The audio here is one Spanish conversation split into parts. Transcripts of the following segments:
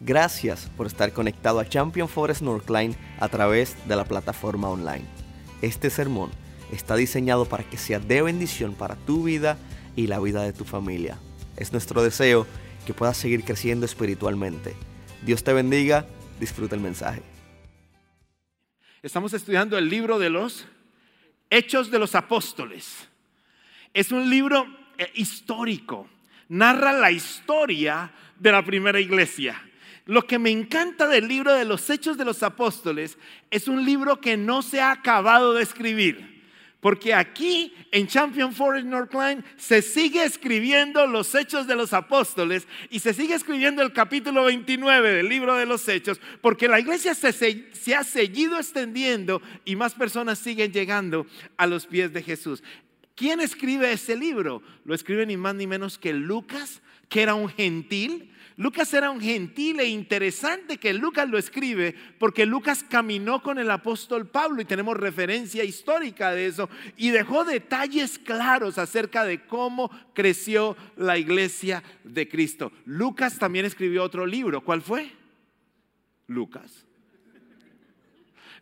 Gracias por estar conectado a Champion Forest Northline a través de la plataforma online. Este sermón está diseñado para que sea de bendición para tu vida y la vida de tu familia. Es nuestro deseo que puedas seguir creciendo espiritualmente. Dios te bendiga, disfruta el mensaje. Estamos estudiando el libro de los Hechos de los Apóstoles. Es un libro eh, histórico, narra la historia de la primera iglesia. Lo que me encanta del libro de los Hechos de los Apóstoles es un libro que no se ha acabado de escribir. Porque aquí en Champion Forest Northline se sigue escribiendo los hechos de los apóstoles y se sigue escribiendo el capítulo 29 del libro de los hechos, porque la iglesia se, se, ha seguido extendiendo y más personas siguen llegando a los pies de Jesús. ¿Quién escribe ese libro? Lo escribe ni más ni menos que Lucas, que era un gentil Lucas era un gentil e interesante que Lucas lo escribe porque Lucas caminó con el apóstol Pablo y tenemos referencia histórica de eso y dejó detalles claros acerca de cómo creció la iglesia de Cristo. Lucas también escribió otro libro. ¿Cuál fue? Lucas.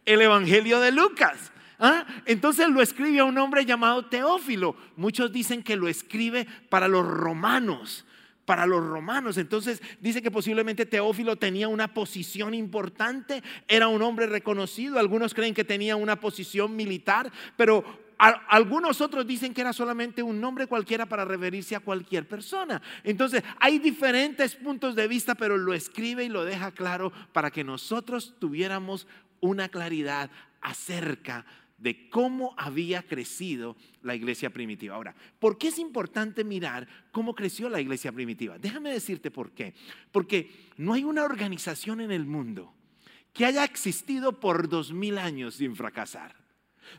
El Evangelio de Lucas. ¿Ah? Entonces lo escribe a un hombre llamado Teófilo. Muchos dicen que lo escribe para los romanos para los romanos. Entonces dice que posiblemente Teófilo tenía una posición importante, era un hombre reconocido, algunos creen que tenía una posición militar, pero algunos otros dicen que era solamente un nombre cualquiera para referirse a cualquier persona. Entonces hay diferentes puntos de vista, pero lo escribe y lo deja claro para que nosotros tuviéramos una claridad acerca de de cómo había crecido la iglesia primitiva. Ahora, ¿por qué es importante mirar cómo creció la iglesia primitiva? Déjame decirte por qué. Porque no hay una organización en el mundo que haya existido por dos mil años sin fracasar.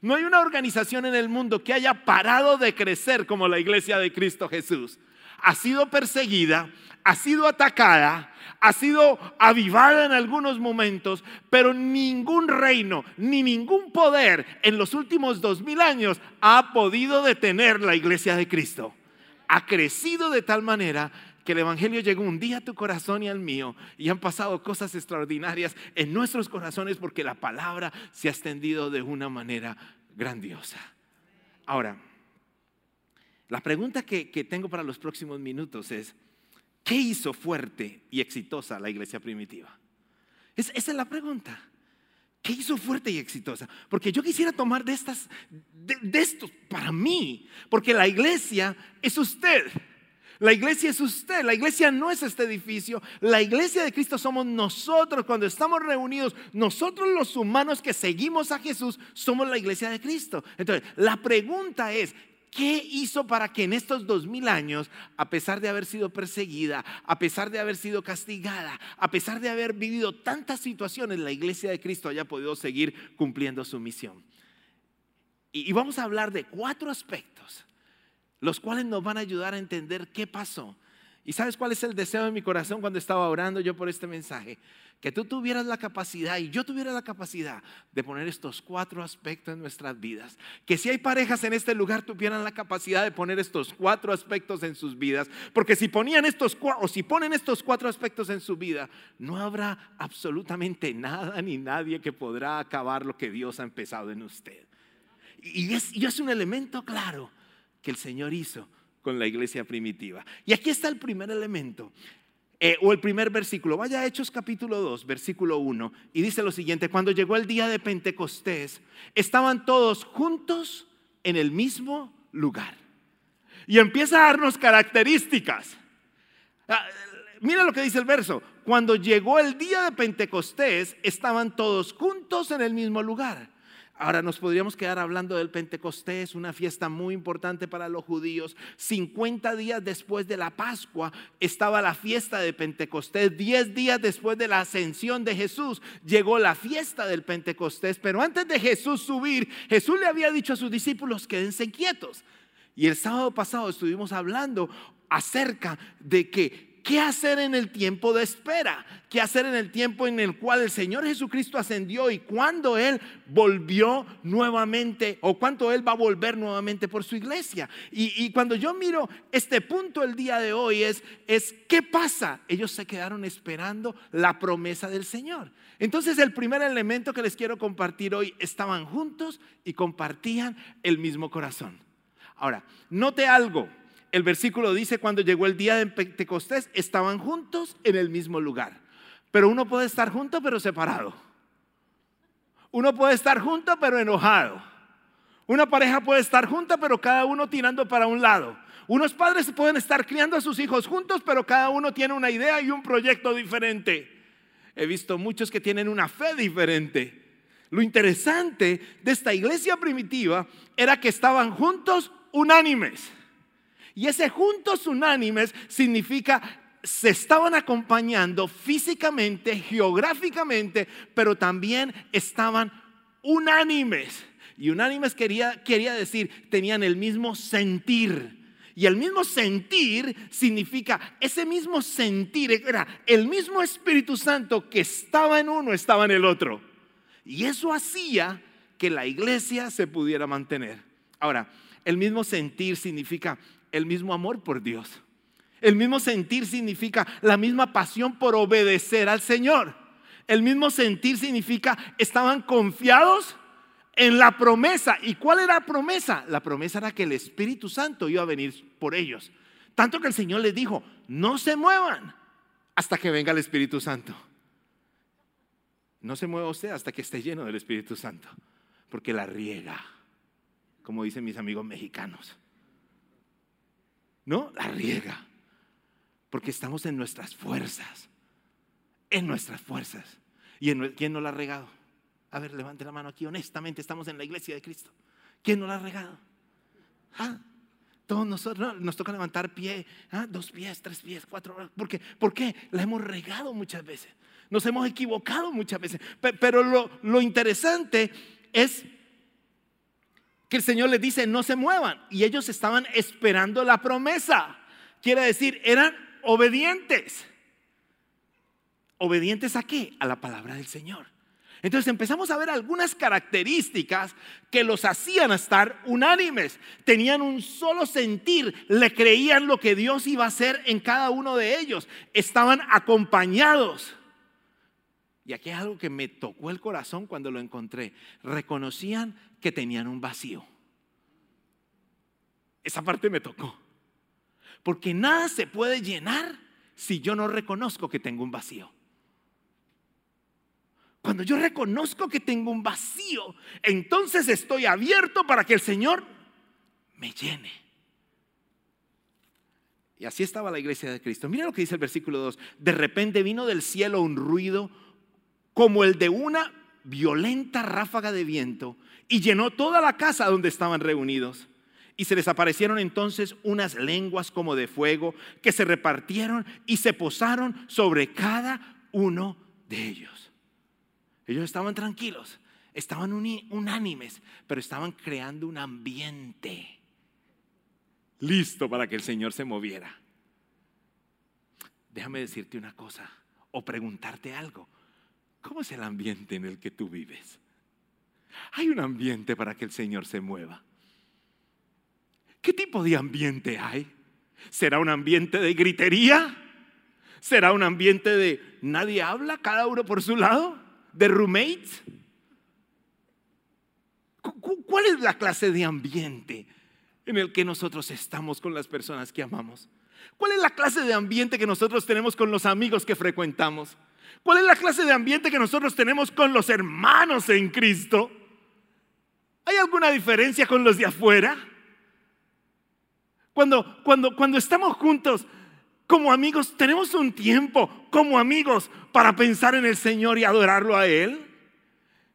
No hay una organización en el mundo que haya parado de crecer como la iglesia de Cristo Jesús. Ha sido perseguida, ha sido atacada, ha sido avivada en algunos momentos, pero ningún reino ni ningún poder en los últimos dos mil años ha podido detener la iglesia de Cristo. Ha crecido de tal manera que el Evangelio llegó un día a tu corazón y al mío y han pasado cosas extraordinarias en nuestros corazones porque la palabra se ha extendido de una manera grandiosa. Ahora, la pregunta que, tengo para los próximos minutos es, ¿Qué hizo fuerte y exitosa la iglesia primitiva? esa es la pregunta. ¿Qué hizo fuerte y exitosa? Porque yo quisiera tomar de estas, de, de estos para mí, porque la iglesia es usted. La iglesia es usted, la iglesia no es este edificio, la iglesia de Cristo somos nosotros cuando estamos reunidos, nosotros los humanos que seguimos a Jesús somos la iglesia de Cristo. Entonces, la pregunta es, ¿Qué hizo para que en estos dos mil años, a pesar de haber sido perseguida, a pesar de haber sido castigada, a pesar de haber vivido tantas situaciones, la iglesia de Cristo haya podido seguir cumpliendo su misión? Y, vamos a hablar de cuatro aspectos, los cuales nos van a ayudar a entender qué pasó. ¿Y sabes cuál es el deseo de mi corazón cuando estaba orando yo por este mensaje? que tú tuvieras la capacidad y yo tuviera la capacidad de poner estos cuatro aspectos en nuestras vidas. Que si hay parejas en este lugar tuvieran la capacidad de poner estos cuatro aspectos en sus vidas. Porque si ponían estos o si ponen estos cuatro aspectos en su vida, no habrá absolutamente nada ni nadie que podrá acabar lo que Dios ha empezado en usted. Y es, y es un elemento claro que el Señor hizo con la iglesia primitiva. Y aquí está el primer elemento. Eh, o el primer versículo, vaya a Hechos capítulo 2, versículo 1, y dice lo siguiente, cuando llegó el día de Pentecostés, estaban todos juntos en el mismo lugar. Y empieza a darnos características. Ah, mira lo que dice el verso, cuando llegó el día de Pentecostés, estaban todos juntos en el mismo lugar. Ahora nos podríamos quedar hablando del Pentecostés, una fiesta muy importante para los judíos. 50 días después de la Pascua estaba la fiesta de Pentecostés. 10 días después de la ascensión de Jesús llegó la fiesta del Pentecostés. Pero antes de Jesús subir, Jesús le había dicho a sus discípulos, quédense quietos. Y el sábado pasado estuvimos hablando acerca de que ¿Qué hacer en el tiempo de espera? ¿Qué hacer en el tiempo en el cual el Señor Jesucristo ascendió y cuando Él volvió nuevamente o cuando Él va a volver nuevamente por su iglesia? Y, cuando yo miro este punto el día de hoy es, es, ¿qué pasa? Ellos se quedaron esperando la promesa del Señor. Entonces el primer elemento que les quiero compartir hoy, estaban juntos y compartían el mismo corazón. Ahora, note algo el versículo dice, cuando llegó el día de Pentecostés, estaban juntos en el mismo lugar. Pero uno puede estar junto, pero separado. Uno puede estar junto, pero enojado. Una pareja puede estar junta, pero cada uno tirando para un lado. Unos padres pueden estar criando a sus hijos juntos, pero cada uno tiene una idea y un proyecto diferente. He visto muchos que tienen una fe diferente. Lo interesante de esta iglesia primitiva era que estaban juntos unánimes. Y ese juntos unánimes significa se estaban acompañando físicamente, geográficamente, pero también estaban unánimes. Y unánimes quería, quería decir, tenían el mismo sentir. Y el mismo sentir significa, ese mismo sentir era el mismo Espíritu Santo que estaba en uno, estaba en el otro. Y eso hacía que la iglesia se pudiera mantener. Ahora, el mismo sentir significa el mismo amor por Dios. El mismo sentir significa la misma pasión por obedecer al Señor. El mismo sentir significa estaban confiados en la promesa. ¿Y cuál era la promesa? La promesa era que el Espíritu Santo iba a venir por ellos. Tanto que el Señor les dijo, no se muevan hasta que venga el Espíritu Santo. No se mueva usted hasta que esté lleno del Espíritu Santo, porque la riega, como dicen mis amigos mexicanos. ¿No? La riega. Porque estamos en nuestras fuerzas. En nuestras fuerzas. ¿Y en, quién no la ha regado? A ver, levante la mano aquí. Honestamente, estamos en la iglesia de Cristo. ¿Quién no la ha regado? ¿Ah? Todos nosotros nos toca levantar pie, ¿ah? dos pies, tres pies, cuatro. ¿Por qué? ¿Por qué? La hemos regado muchas veces. Nos hemos equivocado muchas veces. Pero lo, lo interesante es que el Señor les dice, no se muevan. Y ellos estaban esperando la promesa. Quiere decir, eran obedientes. ¿Obedientes a qué? A la palabra del Señor. Entonces empezamos a ver algunas características que los hacían estar unánimes. Tenían un solo sentir, le creían lo que Dios iba a hacer en cada uno de ellos. Estaban acompañados. Y aquí es algo que me tocó el corazón cuando lo encontré. Reconocían que tenían un vacío. Esa parte me tocó. Porque nada se puede llenar si yo no reconozco que tengo un vacío. Cuando yo reconozco que tengo un vacío, entonces estoy abierto para que el Señor me llene. Y así estaba la iglesia de Cristo. Mira lo que dice el versículo 2. De repente vino del cielo un ruido como el de una violenta ráfaga de viento y llenó toda la casa donde estaban reunidos. Y se les aparecieron entonces unas lenguas como de fuego que se repartieron y se posaron sobre cada uno de ellos. Ellos estaban tranquilos, estaban unánimes, pero estaban creando un ambiente listo para que el Señor se moviera. Déjame decirte una cosa o preguntarte algo. ¿Cómo es el ambiente en el que tú vives? Hay un ambiente para que el Señor se mueva. ¿Qué tipo de ambiente hay? ¿Será un ambiente de gritería? ¿Será un ambiente de nadie habla, cada uno por su lado? ¿De roommates? ¿Cuál es la clase de ambiente en el que nosotros estamos con las personas que amamos? ¿Cuál es la clase de ambiente que nosotros tenemos con los amigos que frecuentamos? ¿Cuál es la clase de ambiente que nosotros tenemos con los hermanos en Cristo? ¿Hay alguna diferencia con los de afuera? Cuando, cuando, cuando estamos juntos como amigos, tenemos un tiempo como amigos para pensar en el Señor y adorarlo a Él.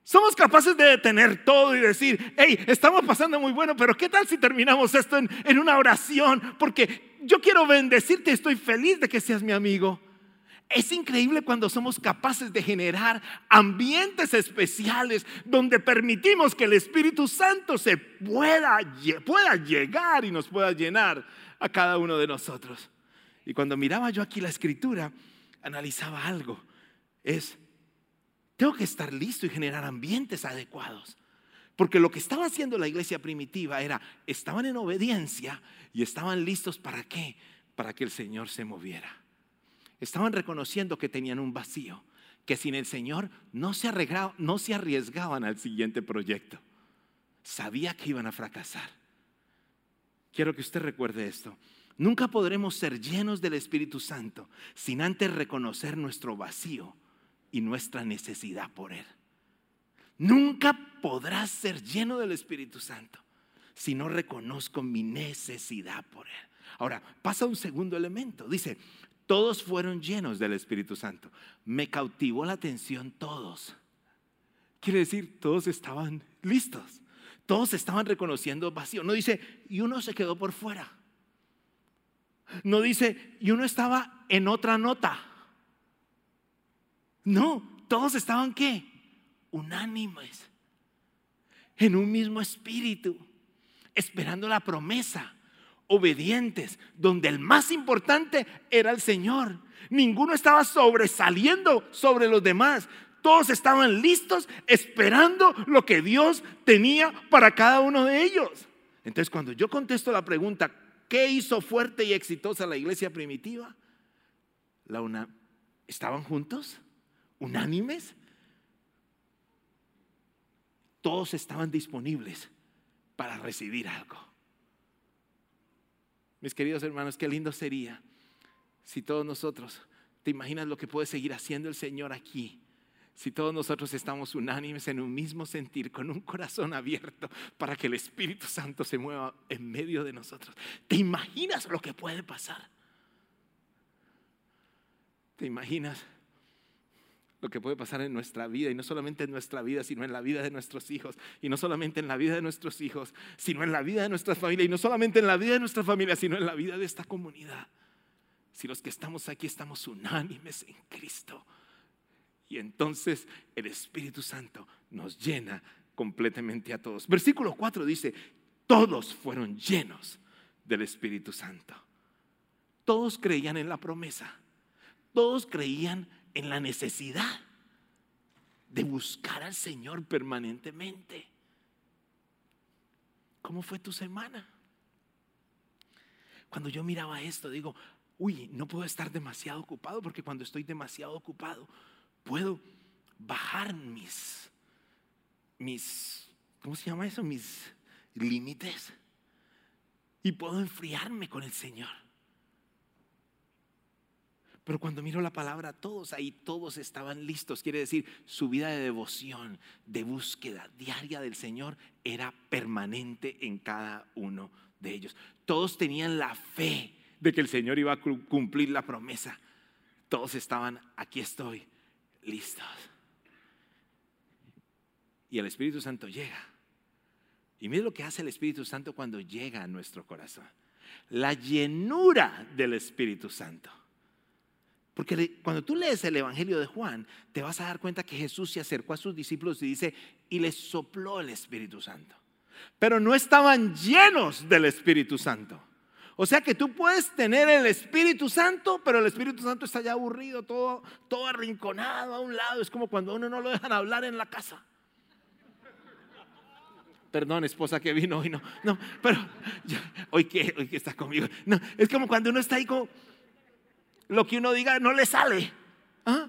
Somos capaces de detener todo y decir, hey, estamos pasando muy bueno, pero ¿qué tal si terminamos esto en, en una oración? Porque yo quiero bendecirte, estoy feliz de que seas mi amigo. Es increíble cuando somos capaces de generar ambientes especiales donde permitimos que el Espíritu Santo se pueda, pueda llegar y nos pueda llenar a cada uno de nosotros. Y cuando miraba yo aquí la escritura, analizaba algo. Es, tengo que estar listo y generar ambientes adecuados. Porque lo que estaba haciendo la iglesia primitiva era, estaban en obediencia y estaban listos para qué? Para que el Señor se moviera. Estaban reconociendo que tenían un vacío, que sin el Señor no se, arriesgaban al siguiente proyecto. Sabía que iban a fracasar. Quiero que usted recuerde esto. Nunca podremos ser llenos del Espíritu Santo sin antes reconocer nuestro vacío y nuestra necesidad por Él. Nunca podrás ser lleno del Espíritu Santo si no reconozco mi necesidad por Él. Ahora, pasa un segundo elemento. Dice, todos fueron llenos del Espíritu Santo. Me cautivó la atención todos. Quiere decir, todos estaban listos. Todos estaban reconociendo vacío. No dice, y uno se quedó por fuera. No dice, y uno estaba en otra nota. No, todos estaban qué? Unánimes. En un mismo espíritu. Esperando la promesa. Obedientes. Donde el más importante era el Señor. Ninguno estaba sobresaliendo sobre los demás. Todos estaban listos esperando lo que Dios tenía para cada uno de ellos. Entonces, cuando yo contesto la pregunta, ¿qué hizo fuerte y exitosa la iglesia primitiva? La una, ¿Estaban juntos? ¿Unánimes? Todos estaban disponibles para recibir algo. Mis queridos hermanos, qué lindo sería si todos nosotros, ¿te imaginas lo que puede seguir haciendo el Señor aquí? si todos nosotros estamos unánimes en un mismo sentir, con un corazón abierto para que el Espíritu Santo se mueva en medio de nosotros. ¿Te imaginas lo que puede pasar? ¿Te imaginas lo que puede pasar en nuestra vida? Y no solamente en nuestra vida, sino en la vida de nuestros hijos. Y no solamente en la vida de nuestros hijos, sino en la vida de nuestra familia. Y no solamente en la vida de nuestra familia, sino en la vida de esta comunidad. Si los que estamos aquí estamos unánimes en Cristo y entonces el Espíritu Santo nos llena completamente a todos. Versículo 4 dice, todos fueron llenos del Espíritu Santo. Todos creían en la promesa. Todos creían en la necesidad de buscar al Señor permanentemente. ¿Cómo fue tu semana? Cuando yo miraba esto, digo, uy, no puedo estar demasiado ocupado porque cuando estoy demasiado ocupado puedo bajar mis, mis, ¿cómo se llama eso? Mis límites. Y puedo enfriarme con el Señor. Pero cuando miro la palabra, todos ahí, todos estaban listos. Quiere decir, su vida de devoción, de búsqueda diaria del Señor era permanente en cada uno de ellos. Todos tenían la fe de que el Señor iba a cumplir la promesa. Todos estaban, aquí estoy, listos. Y el Espíritu Santo llega. Y mire lo que hace el Espíritu Santo cuando llega a nuestro corazón. La llenura del Espíritu Santo. Porque cuando tú lees el Evangelio de Juan, te vas a dar cuenta que Jesús se acercó a sus discípulos y dice, y les sopló el Espíritu Santo. Pero no estaban llenos del Espíritu Santo. O sea que tú puedes tener el Espíritu Santo, pero el Espíritu Santo está ya aburrido, todo, todo arrinconado a un lado. Es como cuando uno no lo dejan hablar en la casa. Perdón, esposa que vino hoy, no, no, pero hoy que, hoy que está conmigo. No, es como cuando uno está ahí con lo que uno diga no le sale. ¿Ah?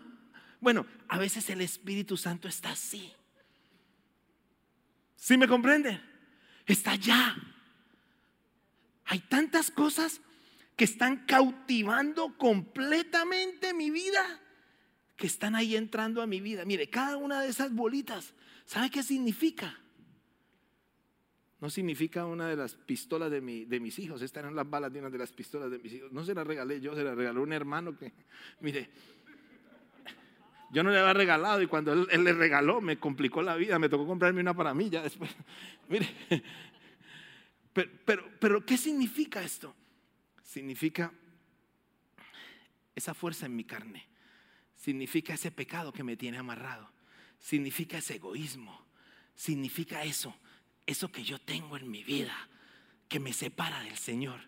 Bueno, a veces el Espíritu Santo está así. ¿Sí me comprende? Está allá hay tantas cosas que están cautivando completamente mi vida, que están ahí entrando a mi vida. Mire, cada una de esas bolitas, ¿sabe qué significa? No significa una de las pistolas de, mis hijos. Estas eran las balas de una de las pistolas de mis hijos. No se las regalé yo, se las regaló un hermano que, mire, yo no le había regalado y cuando él, le regaló me complicó la vida. Me tocó comprarme una para mí ya después. Mire, pero, pero, ¿qué significa esto? Significa esa fuerza en mi carne. Significa ese pecado que me tiene amarrado. Significa ese egoísmo. Significa eso, eso que yo tengo en mi vida, que me separa del Señor.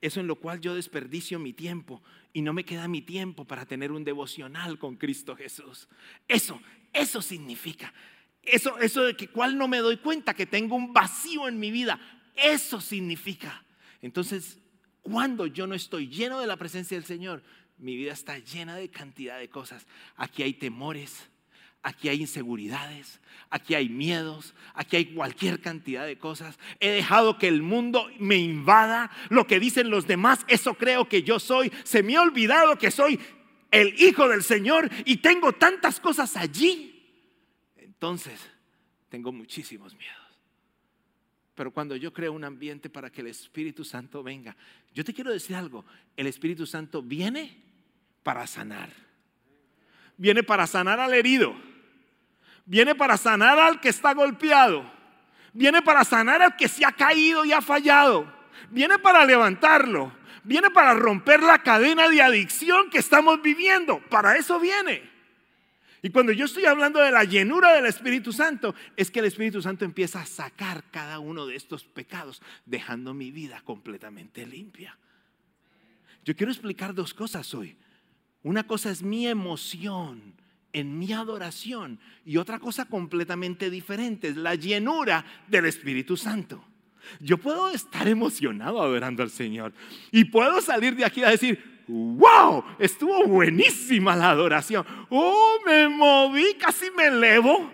Eso en lo cual yo desperdicio mi tiempo y no me queda mi tiempo para tener un devocional con Cristo Jesús. Eso, eso significa. Eso, eso de que cual no me doy cuenta que tengo un vacío en mi vida. Eso significa. Entonces, cuando yo no estoy lleno de la presencia del Señor, mi vida está llena de cantidad de cosas. Aquí hay temores, aquí hay inseguridades, aquí hay miedos, aquí hay cualquier cantidad de cosas. He dejado que el mundo me invada, lo que dicen los demás, eso creo que yo soy. Se me ha olvidado que soy el Hijo del Señor y tengo tantas cosas allí. Entonces, tengo muchísimos miedos. Pero cuando yo creo un ambiente para que el Espíritu Santo venga, yo te quiero decir algo, el Espíritu Santo viene para sanar. Viene para sanar al herido Viene para sanar al que está golpeado. Viene para sanar al que se ha caído y ha fallado. Viene para levantarlo. Viene para romper la cadena de adicción que estamos viviendo. Para eso viene. Y cuando yo estoy hablando de la llenura del Espíritu Santo, es que el Espíritu Santo empieza a sacar cada uno de estos pecados, dejando mi vida completamente limpia. Yo quiero explicar dos cosas hoy. Una cosa es mi emoción en mi adoración. Y otra cosa completamente diferente es la llenura del Espíritu Santo. Yo puedo estar emocionado adorando al Señor y puedo salir de aquí a decir, wow, estuvo buenísima la adoración. Oh, me moví, casi me elevo.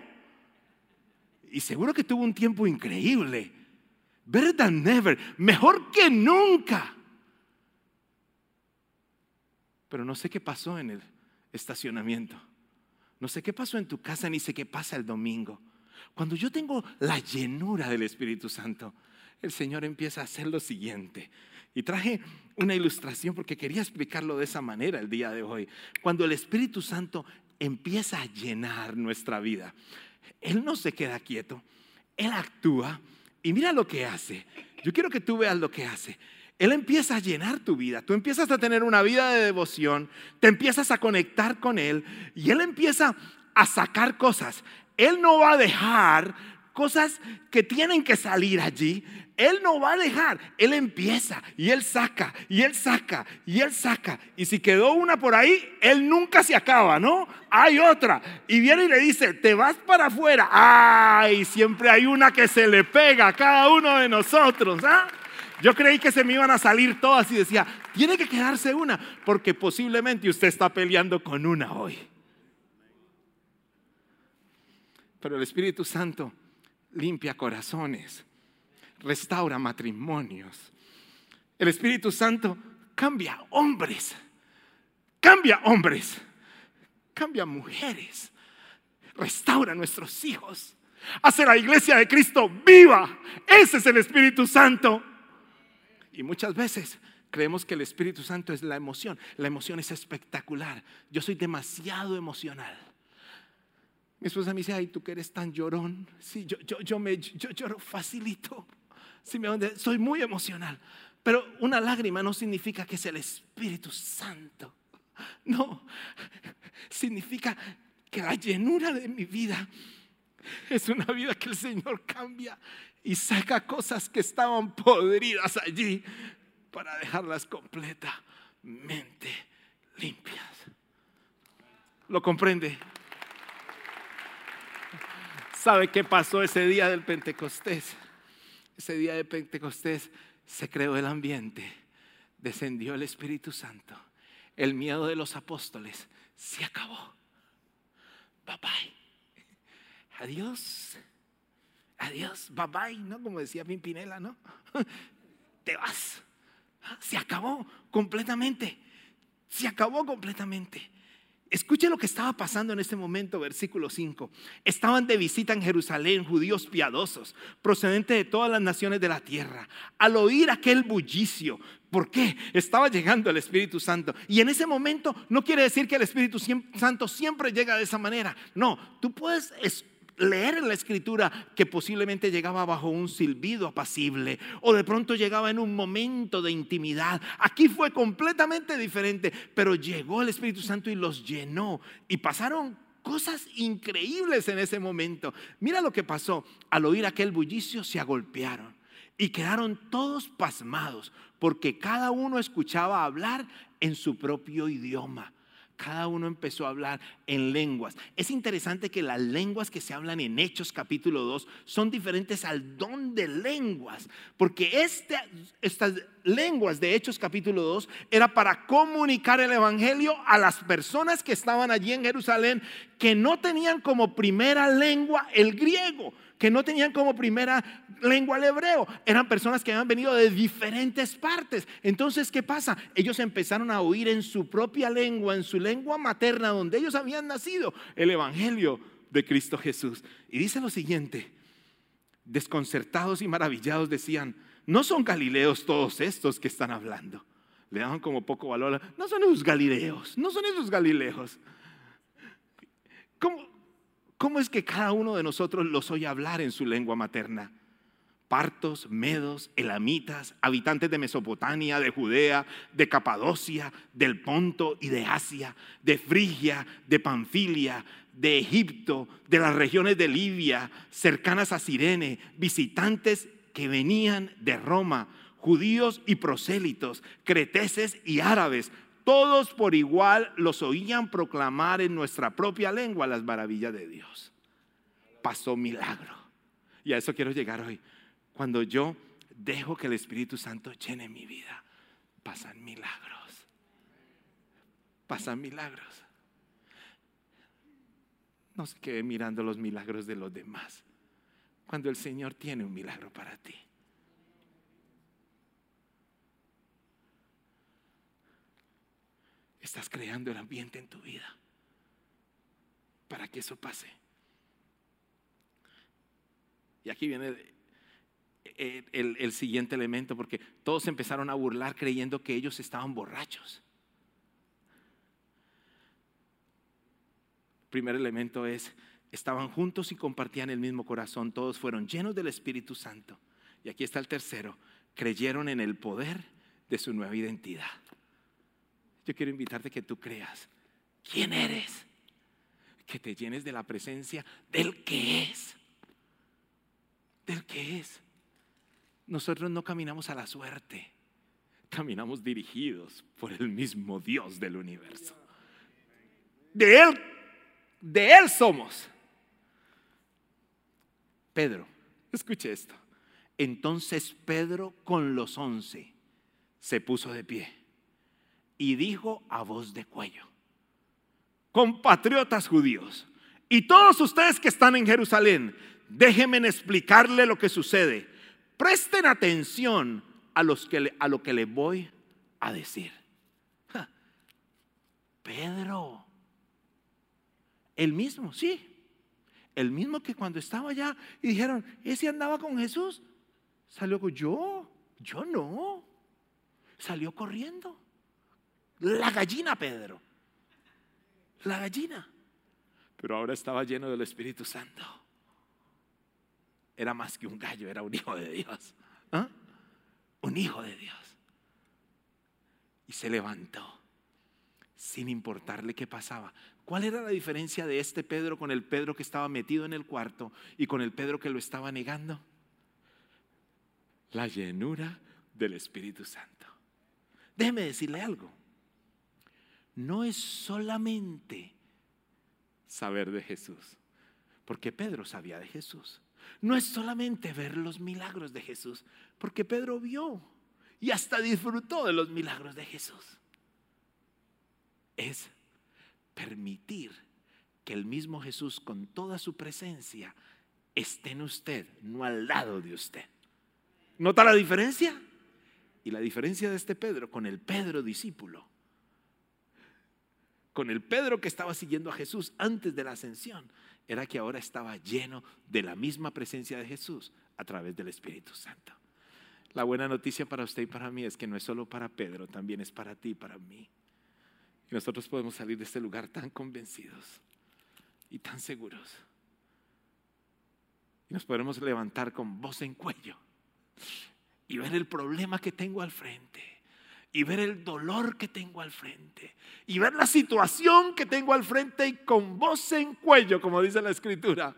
Y seguro que tuvo un tiempo increíble. Better than never, mejor que nunca. Pero no sé qué pasó en el estacionamiento. No sé qué pasó en tu casa, ni sé qué pasa el domingo. Cuando yo tengo la llenura del Espíritu Santo, el Señor empieza a hacer lo siguiente. Y traje una ilustración porque quería explicarlo de esa manera el día de hoy. Cuando el Espíritu Santo empieza a llenar nuestra vida, Él no se queda quieto, Él actúa y mira lo que hace. Yo quiero que tú veas lo que hace. Él empieza a llenar tu vida. Tú empiezas a tener una vida de devoción, te empiezas a conectar con Él y Él empieza a sacar cosas. Él no va a dejar cosas que tienen que salir allí. Él no va a dejar. Él empieza y Él saca y Él saca y Él saca. Y si quedó una por ahí, Él nunca se acaba, ¿no? Hay otra. Y viene y le dice, te vas para afuera. Ay, siempre hay una que se le pega a cada uno de nosotros. ¿ah? Yo creí que se me iban a salir todas y decía, tiene que quedarse una, porque posiblemente usted está peleando con una hoy. Pero el Espíritu Santo limpia corazones, restaura matrimonios. El Espíritu Santo cambia hombres, cambia hombres, cambia mujeres, restaura nuestros hijos, hace la iglesia de Cristo viva. Ese es el Espíritu Santo. Y muchas veces creemos que el Espíritu Santo es la emoción. La emoción es espectacular. Yo soy demasiado emocional. Mi esposa me dice, ay, tú que eres tan llorón. Sí, yo, yo, yo, me, yo lloro facilito. Sí, me, soy muy emocional. Pero una lágrima no significa que es el Espíritu Santo. No, significa que la llenura de mi vida es una vida que el Señor cambia y saca cosas que estaban podridas allí para dejarlas completamente limpias. ¿Lo comprende? ¿Sabe qué pasó ese día del Pentecostés? Ese día de Pentecostés se creó el ambiente, descendió el Espíritu Santo, el miedo de los apóstoles se acabó. Bye bye. Adiós adiós, bye bye, ¿no? Como decía Pimpinela, ¿no? Te vas. Se acabó completamente. Se acabó completamente. Escuche lo que estaba pasando en este momento, versículo 5. Estaban de visita en Jerusalén judíos piadosos, procedentes de todas las naciones de la tierra. Al oír aquel bullicio, ¿por qué? Estaba llegando el Espíritu Santo. Y en ese momento no quiere decir que el Espíritu Santo siempre llega de esa manera. No, tú puedes leer la escritura que posiblemente llegaba bajo un silbido apacible o de pronto llegaba en un momento de intimidad. Aquí fue completamente diferente, pero llegó el Espíritu Santo y los llenó y pasaron cosas increíbles en ese momento. Mira lo que pasó. Al oír aquel bullicio se agolpearon y quedaron todos pasmados porque cada uno escuchaba hablar en su propio idioma. Cada uno empezó a hablar en lenguas. Es interesante que las lenguas que se hablan en Hechos capítulo 2 son diferentes al don de lenguas, porque este, estas lenguas de Hechos capítulo 2 era para comunicar el Evangelio a las personas que estaban allí en Jerusalén, que no tenían como primera lengua el griego, que no tenían como primera lengua el hebreo. Eran personas que habían venido de diferentes partes. Entonces, ¿qué pasa? Ellos empezaron a oír en su propia lengua, en su lengua materna, donde ellos habían nacido, el Evangelio de Cristo Jesús. Y dice lo siguiente, desconcertados y maravillados decían, no son galileos todos estos que están hablando. Le daban como poco valor. No son esos galileos, no son esos galileos. ¿Cómo, ¿Cómo es que cada uno de nosotros los oye hablar en su lengua materna? Partos, medos, elamitas, habitantes de Mesopotamia, de Judea, de Capadocia, del Ponto y de Asia, de Frigia, de Panfilia, de Egipto, de las regiones de Libia, cercanas a Sirene, visitantes que venían de Roma, judíos y prosélitos, creteses y árabes, todos por igual los oían proclamar en nuestra propia lengua las maravillas de Dios. Pasó milagro. Y a eso quiero llegar hoy. Cuando yo dejo que el Espíritu Santo llene mi vida, pasan milagros. Pasan milagros. No se quede mirando los milagros de los demás. Cuando el Señor tiene un milagro para ti. Estás creando el ambiente en tu vida para que eso pase. Y aquí viene el, siguiente elemento, porque todos empezaron a burlar creyendo que ellos estaban borrachos. primer elemento es, estaban juntos y compartían el mismo corazón, todos fueron llenos del Espíritu Santo. Y aquí está el tercero, creyeron en el poder de su nueva identidad. Yo quiero invitarte que tú creas quién eres, que te llenes de la presencia del que es, del que es. Nosotros no caminamos a la suerte, caminamos dirigidos por el mismo Dios del universo. De Él, de Él somos. Pedro, escuche esto. Entonces Pedro con los once se puso de pie y dijo a voz de cuello, compatriotas judíos, y todos ustedes que están en Jerusalén, déjenme explicarle lo que sucede. Presten atención a, los que a lo que le voy a decir. Pedro, el mismo, sí, el mismo que cuando estaba allá y dijeron, ese andaba con Jesús, salió con yo, yo no, salió corriendo. La gallina, Pedro. La gallina. Pero ahora estaba lleno del Espíritu Santo. Era más que un gallo, era un hijo de Dios. ¿Ah? Un hijo de Dios. Y se levantó sin importarle qué pasaba. ¿Cuál era la diferencia de este Pedro con el Pedro que estaba metido en el cuarto y con el Pedro que lo estaba negando? La llenura del Espíritu Santo. Déjeme decirle algo no es solamente saber de Jesús, porque Pedro sabía de Jesús. No es solamente ver los milagros de Jesús, porque Pedro vio y hasta disfrutó de los milagros de Jesús. Es permitir que el mismo Jesús con toda su presencia esté en usted, no al lado de usted. ¿Nota la diferencia? Y la diferencia de este Pedro con el Pedro discípulo con el Pedro que estaba siguiendo a Jesús antes de la ascensión, era que ahora estaba lleno de la misma presencia de Jesús a través del Espíritu Santo. La buena noticia para usted y para mí es que no es solo para Pedro, también es para ti y para mí. Y nosotros podemos salir de este lugar tan convencidos y tan seguros. Y nos podemos levantar con voz en cuello y ver el problema que tengo al frente y ver el dolor que tengo al frente y ver la situación que tengo al frente y con voz en cuello, como dice la escritura,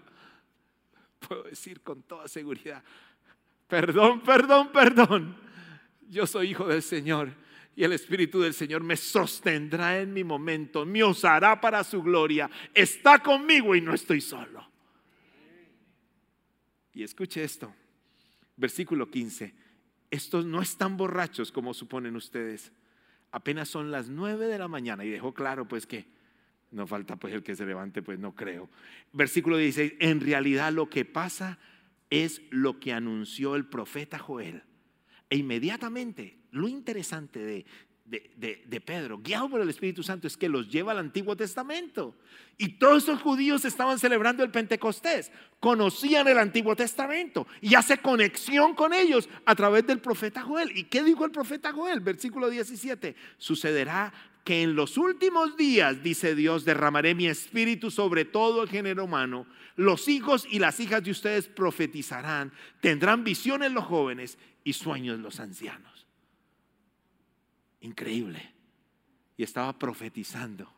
puedo decir con toda seguridad, perdón, perdón, perdón. Yo soy hijo del Señor y el Espíritu del Señor me sostendrá en mi momento, me usará para su gloria, está conmigo y no estoy solo. Y escuche esto, versículo 15, estos no están borrachos como suponen ustedes, apenas son las nueve de la mañana y dejó claro pues que no falta pues el que se levante, pues no creo. Versículo 16, en realidad lo que pasa es lo que anunció el profeta Joel. E inmediatamente, lo interesante de, de, Pedro, guiado por el Espíritu Santo, es que los lleva al Antiguo Testamento. Y todos esos judíos estaban celebrando el Pentecostés, conocían el Antiguo Testamento y hace conexión con ellos a través del profeta Joel. ¿Y qué dijo el profeta Joel? Versículo 17, sucederá que en los últimos días, dice Dios, derramaré mi espíritu sobre todo el género humano. Los hijos y las hijas de ustedes profetizarán, tendrán visiones los jóvenes y sueños los ancianos. Increíble. Y estaba profetizando.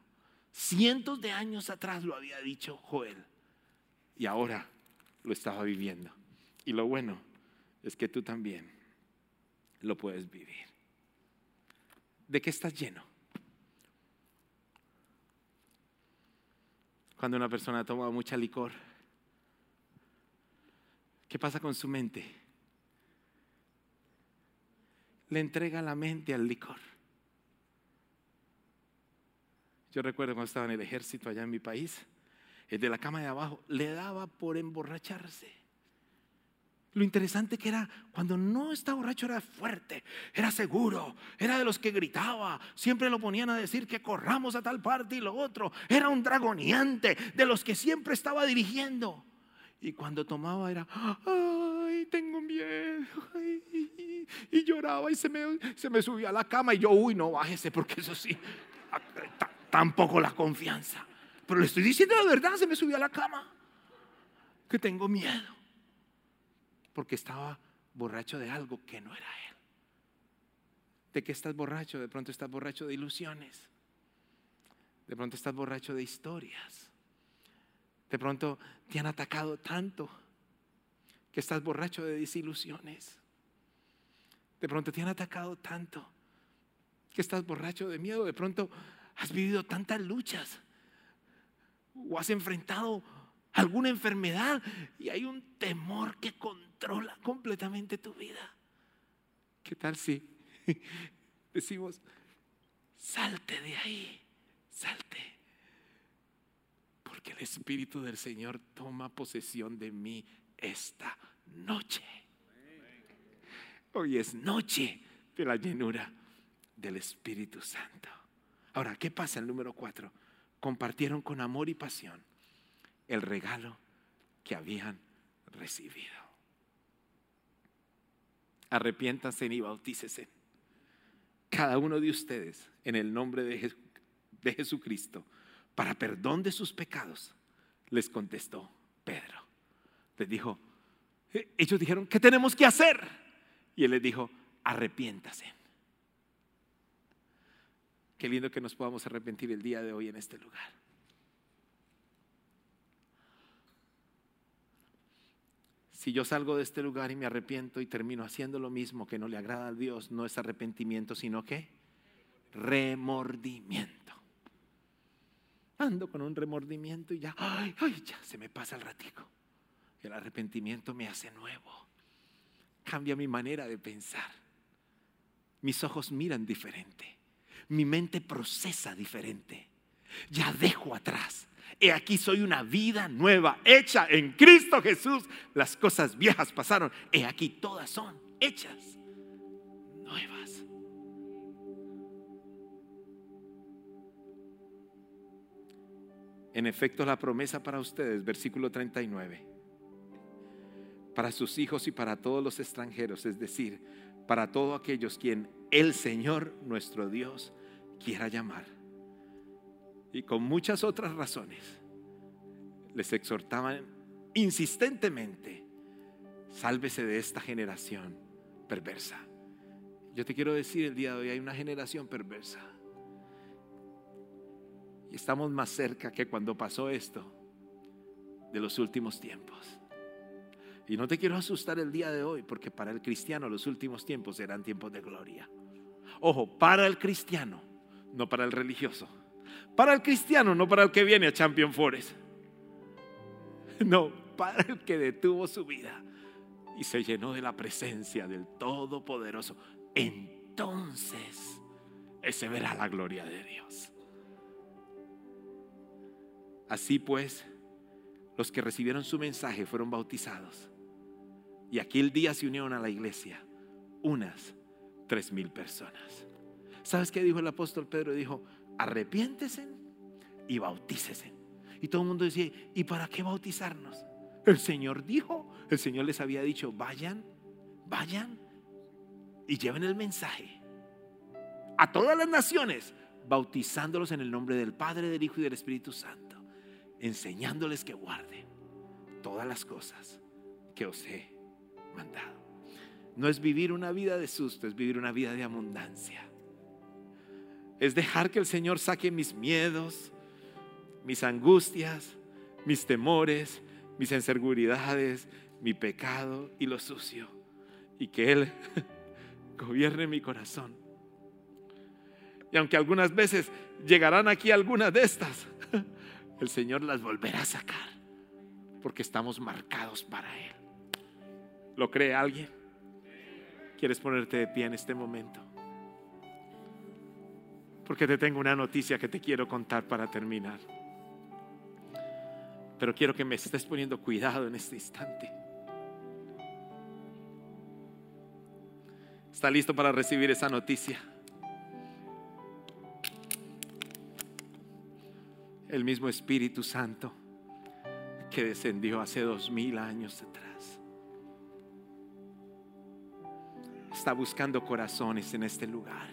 Cientos de años atrás lo había dicho Joel. Y ahora lo estaba viviendo. Y lo bueno es que tú también lo puedes vivir. ¿De qué estás lleno? Cuando una persona toma mucha licor, ¿qué pasa con su mente? Le entrega la mente al licor. Yo recuerdo cuando estaba en el ejército allá en mi país, el de la cama de abajo le daba por emborracharse. Lo interesante que era, cuando no estaba borracho era fuerte, era seguro, era de los que gritaba, siempre lo ponían a decir que corramos a tal parte y lo otro, era un dragoneante, de los que siempre estaba dirigiendo. Y cuando tomaba era, ay, tengo miedo, y lloraba y se me, se me subía a la cama y yo, uy, no, bájese, porque eso sí, tampoco la confianza. Pero le estoy diciendo la verdad, se me subió a la cama. Que tengo miedo. Porque estaba borracho de algo que no era él. ¿De qué estás borracho? De pronto estás borracho de ilusiones. De pronto estás borracho de historias. De pronto te han atacado tanto que estás borracho de desilusiones. De pronto te han atacado tanto que estás borracho de miedo. De pronto has vivido tantas luchas o has enfrentado alguna enfermedad y hay un temor que controla completamente tu vida. ¿Qué tal si decimos, salte de ahí, salte? Porque el Espíritu del Señor toma posesión de mí esta noche. Hoy es noche de la llenura del Espíritu Santo. Ahora, ¿qué pasa el número cuatro? Compartieron con amor y pasión el regalo que habían recibido. Arrepiéntanse y bautícese. Cada uno de ustedes en el nombre de, Jesucristo para perdón de sus pecados, les contestó Pedro. Les dijo, eh, ellos dijeron, ¿qué tenemos que hacer? Y él les dijo, arrepiéntase. Qué lindo que nos podamos arrepentir el día de hoy en este lugar. Si yo salgo de este lugar y me arrepiento y termino haciendo lo mismo que no le agrada a Dios, no es arrepentimiento, sino que remordimiento. Ando con un remordimiento y ya, ay, ay, ya se me pasa el ratico. El arrepentimiento me hace nuevo. Cambia mi manera de pensar. Mis ojos miran diferente mi mente procesa diferente. Ya dejo atrás. He aquí soy una vida nueva, hecha en Cristo Jesús. Las cosas viejas pasaron. He aquí todas son hechas nuevas. En efecto, la promesa para ustedes, versículo 39, para sus hijos y para todos los extranjeros, es decir, para todos aquellos quien el Señor nuestro Dios quiera llamar. Y con muchas otras razones les exhortaban insistentemente, sálvese de esta generación perversa. Yo te quiero decir el día de hoy hay una generación perversa. Y estamos más cerca que cuando pasó esto de los últimos tiempos. Y no te quiero asustar el día de hoy, porque para el cristiano los últimos tiempos serán tiempos de gloria. Ojo, para el cristiano, no para el religioso. Para el cristiano, no para el que viene a Champion Forest. No, para el que detuvo su vida y se llenó de la presencia del Todopoderoso. Entonces, ese verá la gloria de Dios. Así pues, los que recibieron su mensaje fueron bautizados. Y aquel día se unieron a la iglesia unas tres mil personas. ¿Sabes qué dijo el apóstol Pedro? Dijo, arrepiéntese y bautícese. Y todo el mundo decía, ¿y para qué bautizarnos? El Señor dijo, el Señor les había dicho, vayan, vayan y lleven el mensaje a todas las naciones, bautizándolos en el nombre del Padre, del Hijo y del Espíritu Santo, enseñándoles que guarden todas las cosas que os he mandado. No es vivir una vida de susto, es vivir una vida de abundancia. Es dejar que el Señor saque mis miedos, mis angustias, mis temores, mis inseguridades, mi pecado y lo sucio. Y que Él gobierne mi corazón. Y aunque algunas veces llegarán aquí algunas de estas, el Señor las volverá a sacar. Porque estamos marcados para Él. ¿Lo cree alguien? ¿Quieres ponerte de pie en este momento? Porque te tengo una noticia que te quiero contar para terminar. Pero quiero que me estés poniendo cuidado en este instante. ¿Está listo para recibir esa noticia? El mismo Espíritu Santo que descendió hace dos mil años atrás. Está buscando corazones en este lugar.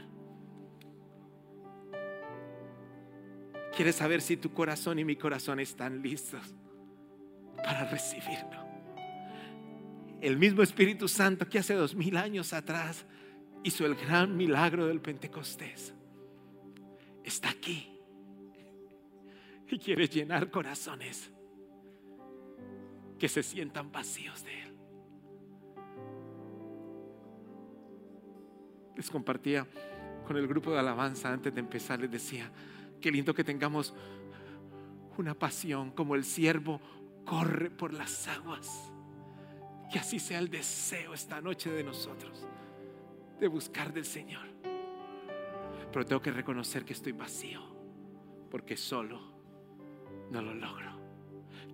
Quiere saber si tu corazón y mi corazón están listos para recibirlo. El mismo Espíritu Santo que hace dos mil años atrás hizo el gran milagro del Pentecostés. Está aquí y quiere llenar corazones que se sientan vacíos de Él. Les compartía con el grupo de alabanza antes de empezar, les decía, Qué lindo que tengamos una pasión como el siervo corre por las aguas. Que así sea el deseo esta noche de nosotros de buscar del Señor. Pero tengo que reconocer que estoy vacío porque solo no lo logro.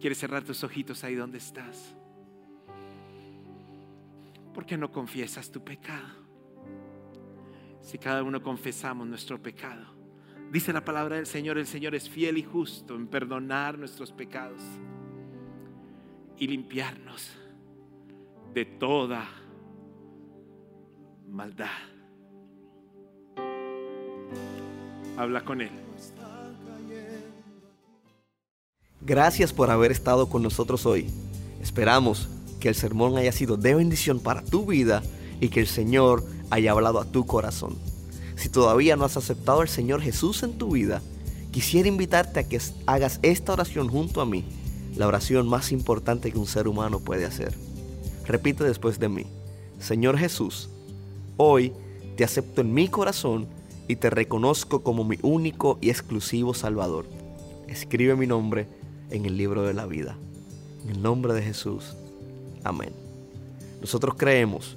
¿Quieres cerrar tus ojitos ahí donde estás? ¿Por qué no confiesas tu pecado? Si cada uno confesamos nuestro pecado, Dice la palabra del Señor, el Señor es fiel y justo en perdonar nuestros pecados y limpiarnos de toda maldad. Habla con Él. Gracias por haber estado con nosotros hoy. Esperamos que el sermón haya sido de bendición para tu vida y que el Señor haya hablado a tu corazón. Si todavía no has aceptado al Señor Jesús en tu vida, quisiera invitarte a que hagas esta oración junto a mí, la oración más importante que un ser humano puede hacer. Repite después de mí, Señor Jesús, hoy te acepto en mi corazón y te reconozco como mi único y exclusivo Salvador. Escribe mi nombre en el libro de la vida. En el nombre de Jesús. Amén. Nosotros creemos